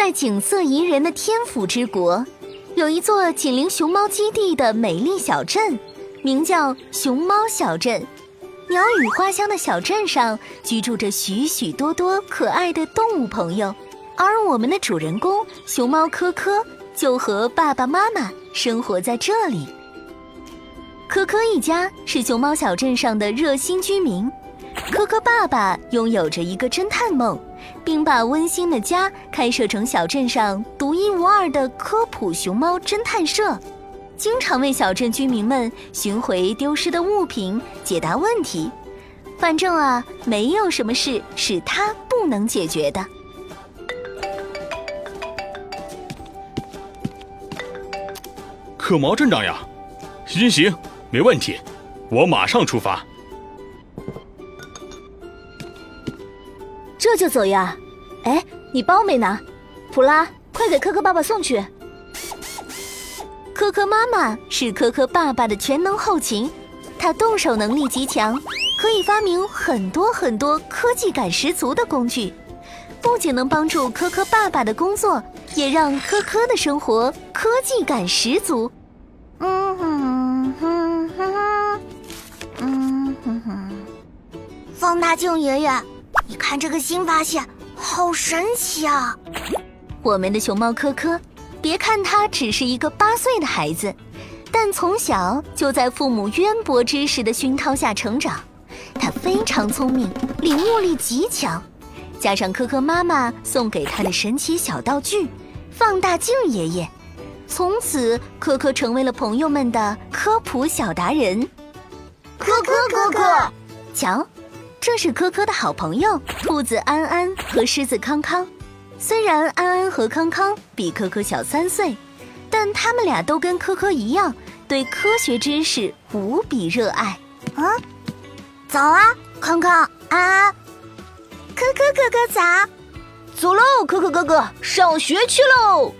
在景色宜人的天府之国，有一座紧邻熊猫基地的美丽小镇，名叫熊猫小镇。鸟语花香的小镇上，居住着许许多多可爱的动物朋友，而我们的主人公熊猫科科就和爸爸妈妈生活在这里。科科一家是熊猫小镇上的热心居民。科科爸爸拥有着一个侦探梦，并把温馨的家开设成小镇上独一无二的科普熊猫侦探社，经常为小镇居民们寻回丢失的物品，解答问题。反正啊，没有什么事是他不能解决的。可毛镇长呀，行行，没问题，我马上出发。这就走呀？哎，你包没拿？普拉，快给科科爸爸送去。科科妈妈是科科爸爸的全能后勤，他动手能力极强，可以发明很多很多科技感十足的工具，不仅能帮助科科爸爸的工作，也让科科的生活科技感十足。嗯哼哼哼，嗯哼哼，放大镜爷爷，看这个新发现，好神奇啊！我们的熊猫科科，别看它只是一个八岁的孩子，但从小就在父母渊博知识的熏陶下成长。他非常聪明，领悟力极强，加上科科妈妈送给他的神奇小道具——放大镜爷爷。从此，科科成为了朋友们的科普小达人。科科哥哥，瞧，这是科科的好朋友兔子安安和狮子康康。虽然安安和康康比科科小三岁，但他们俩都跟科科一样，对科学知识无比热爱。啊，早啊，康康、安安，科科哥哥早，走喽，科科哥哥，上学去喽。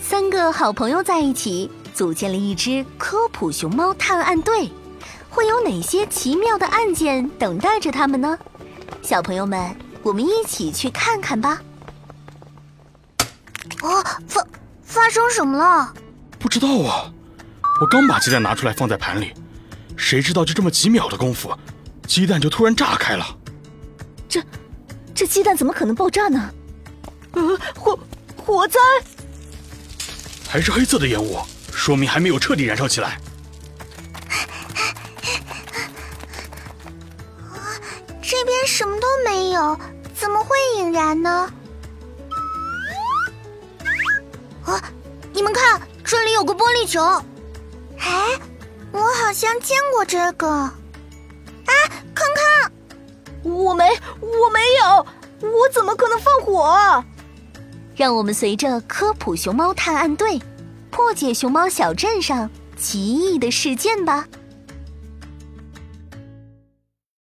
三个好朋友在一起，组建了一支科普熊猫探案队。会有哪些奇妙的案件等待着他们呢？小朋友们，我们一起去看看吧。哦，发发生什么了？不知道啊，我刚把鸡蛋拿出来放在盘里，谁知道就这么几秒的功夫，鸡蛋就突然炸开了。这，这鸡蛋怎么可能爆炸呢？呃，火火灾！还是黑色的烟雾，说明还没有彻底燃烧起来。这边什么都没有，怎么会引燃呢？啊，你们看，这里有个玻璃球。哎，我好像见过这个。啊，康康，我没，我没有，我怎么可能放火？让我们随着科普熊猫探案队，破解熊猫小镇上奇异的事件吧。